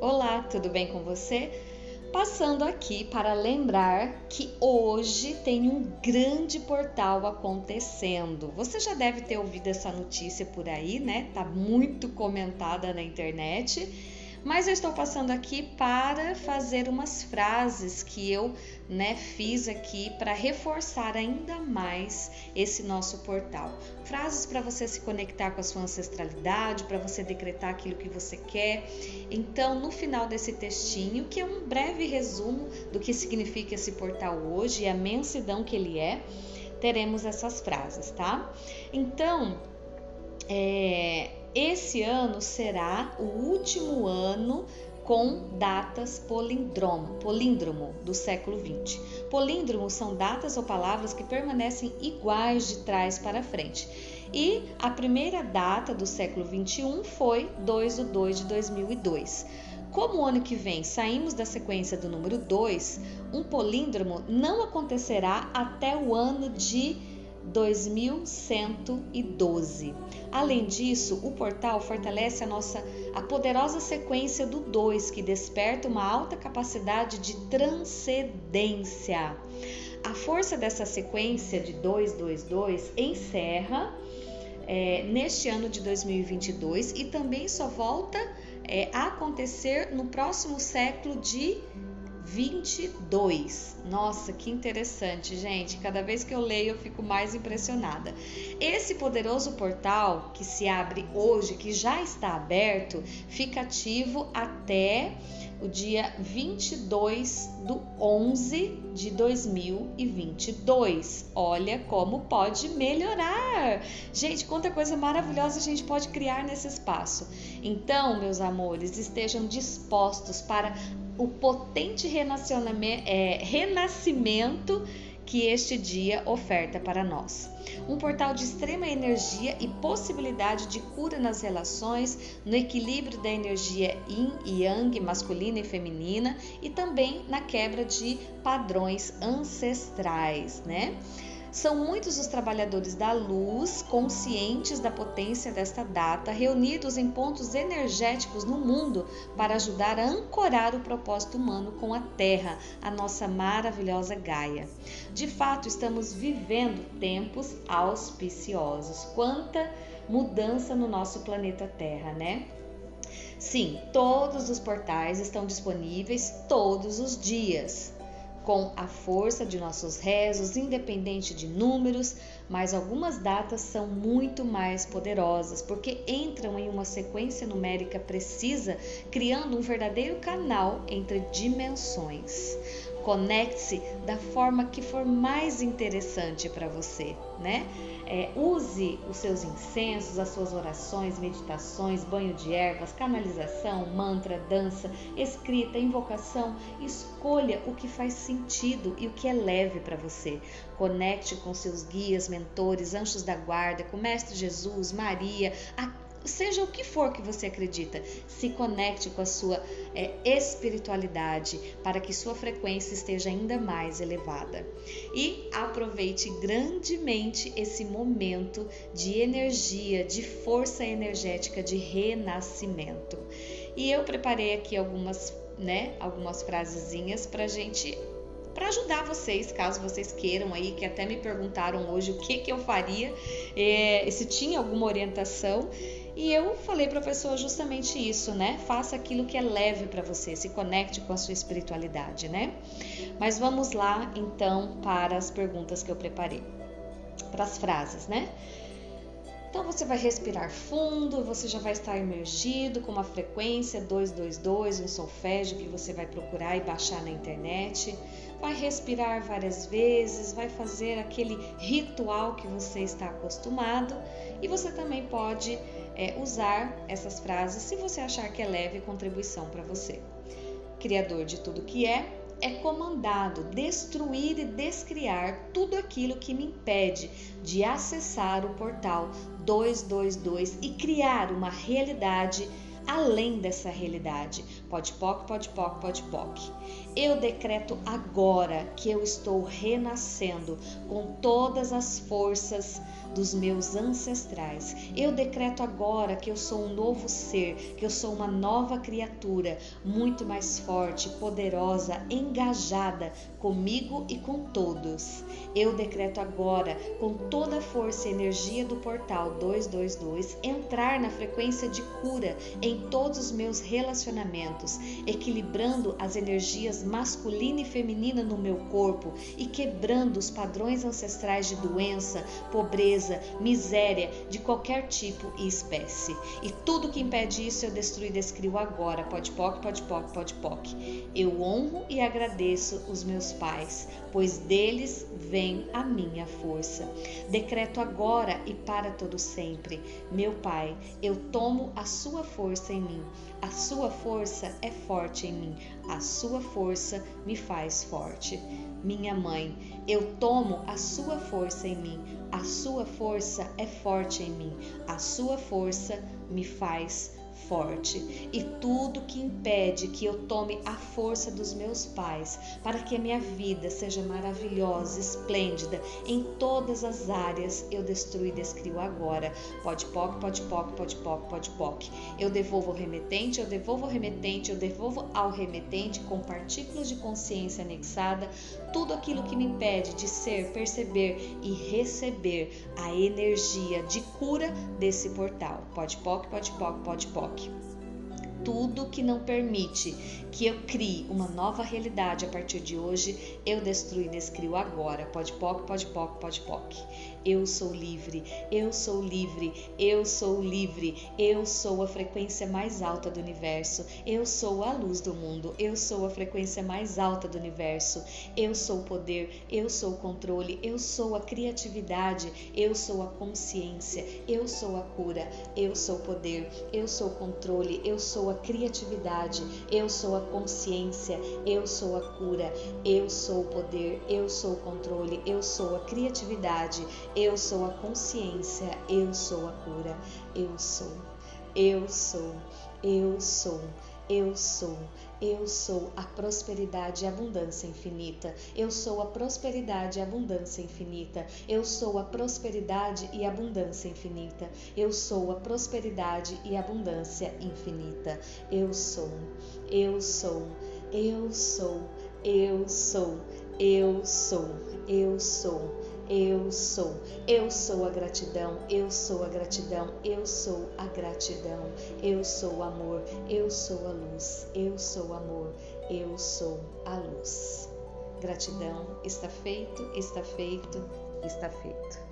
Olá, tudo bem com você? Passando aqui para lembrar que hoje tem um grande portal acontecendo. Você já deve ter ouvido essa notícia por aí, né? Tá muito comentada na internet mas eu estou passando aqui para fazer umas frases que eu né, fiz aqui para reforçar ainda mais esse nosso portal. Frases para você se conectar com a sua ancestralidade, para você decretar aquilo que você quer. Então, no final desse textinho, que é um breve resumo do que significa esse portal hoje e a mensidão que ele é, teremos essas frases, tá? Então, é, esse ano será o último ano com datas políndromo, políndromo do século 20. Políndromo são datas ou palavras que permanecem iguais de trás para frente. E a primeira data do século 21 foi 2 de 2 de 2002. Como o ano que vem saímos da sequência do número 2, um políndromo não acontecerá até o ano de 2112. Além disso, o portal fortalece a nossa a poderosa sequência do 2, que desperta uma alta capacidade de transcendência. A força dessa sequência de 222 encerra é, neste ano de 2022 e também só volta é, a acontecer no próximo século de 22. Nossa, que interessante, gente. Cada vez que eu leio, eu fico mais impressionada. Esse poderoso portal que se abre hoje, que já está aberto, fica ativo até o dia 22 do 11 de 2022. Olha como pode melhorar. Gente, quanta coisa maravilhosa a gente pode criar nesse espaço. Então, meus amores, estejam dispostos para o potente é, renascimento que este dia oferta para nós. Um portal de extrema energia e possibilidade de cura nas relações, no equilíbrio da energia yin e yang, masculina e feminina, e também na quebra de padrões ancestrais, né? São muitos os trabalhadores da luz, conscientes da potência desta data, reunidos em pontos energéticos no mundo para ajudar a ancorar o propósito humano com a Terra, a nossa maravilhosa Gaia. De fato, estamos vivendo tempos auspiciosos. Quanta mudança no nosso planeta Terra, né? Sim, todos os portais estão disponíveis todos os dias com a força de nossos rezos, independente de números, mas algumas datas são muito mais poderosas porque entram em uma sequência numérica precisa, criando um verdadeiro canal entre dimensões. Conecte-se da forma que for mais interessante para você, né? É, use os seus incensos, as suas orações, meditações, banho de ervas, canalização, mantra, dança, escrita, invocação. Escolha o que faz sentido e o que é leve para você. Conecte com seus guias, mentores, anjos da guarda, com Mestre Jesus, Maria, a seja o que for que você acredita, se conecte com a sua é, espiritualidade para que sua frequência esteja ainda mais elevada. E aproveite grandemente esse momento de energia, de força energética, de renascimento. E eu preparei aqui algumas, né, algumas frasezinhas para gente para ajudar vocês, caso vocês queiram aí, que até me perguntaram hoje o que, que eu faria, é, se tinha alguma orientação. E eu falei para a pessoa justamente isso, né? Faça aquilo que é leve para você, se conecte com a sua espiritualidade, né? Mas vamos lá então para as perguntas que eu preparei, para as frases, né? Então você vai respirar fundo, você já vai estar emergido com uma frequência 222, um solfégio que você vai procurar e baixar na internet. Vai respirar várias vezes, vai fazer aquele ritual que você está acostumado e você também pode é, usar essas frases se você achar que é leve contribuição para você. Criador de tudo que é, é comandado destruir e descriar tudo aquilo que me impede de acessar o portal 222 e criar uma realidade além dessa realidade. Pode poc, pode poc, pode poc. Eu decreto agora que eu estou renascendo com todas as forças dos meus ancestrais. Eu decreto agora que eu sou um novo ser, que eu sou uma nova criatura, muito mais forte, poderosa, engajada comigo e com todos. Eu decreto agora, com toda a força e energia do portal 222, entrar na frequência de cura em todos os meus relacionamentos, equilibrando as energias masculina e feminina no meu corpo e quebrando os padrões ancestrais de doença, pobreza, miséria de qualquer tipo e espécie. E tudo que impede isso eu destruo e descrio agora. Pode poc, pode poc, pode poc. Eu honro e agradeço os meus pais, pois deles vem a minha força. Decreto agora e para todo sempre, meu Pai, eu tomo a sua força em mim. A sua força é forte em mim. A sua força me faz forte. Minha mãe, eu tomo a sua força em mim. A sua força é forte em mim. A sua força me faz forte e tudo que impede que eu tome a força dos meus pais para que a minha vida seja maravilhosa, esplêndida em todas as áreas, eu destruo e descrio agora. Pode poc, pode poc, pode poc, pode poc. Eu devolvo ao remetente, eu devolvo ao remetente, eu devolvo ao remetente com partículas de consciência anexada tudo aquilo que me impede de ser, perceber e receber a energia de cura desse portal. Pode poc, pode poc, pode poc rock. Tudo que não permite que eu crie uma nova realidade a partir de hoje, eu destruo e descrio agora. Pode poc, pode poc, pode poc. Eu sou livre, eu sou livre, eu sou livre, eu sou a frequência mais alta do universo, eu sou a luz do mundo, eu sou a frequência mais alta do universo, eu sou o poder, eu sou o controle, eu sou a criatividade, eu sou a consciência, eu sou a cura, eu sou o poder, eu sou o controle, eu sou a criatividade, eu sou a consciência, eu sou a cura, eu sou o poder, eu sou o controle, eu sou a criatividade, eu sou a consciência, eu sou a cura, eu sou, eu sou, eu sou, eu sou. Eu sou a prosperidade e abundância infinita. Eu sou a prosperidade e abundância infinita. Eu sou a prosperidade e abundância infinita. Eu sou a prosperidade e abundância infinita. Eu sou, eu sou, eu sou, eu sou, eu sou, eu sou. Eu sou, eu sou. A gratidão, eu sou a gratidão, eu sou a gratidão, eu sou amor, eu sou a luz, eu sou amor, eu sou a luz. Gratidão, está feito, está feito, está feito.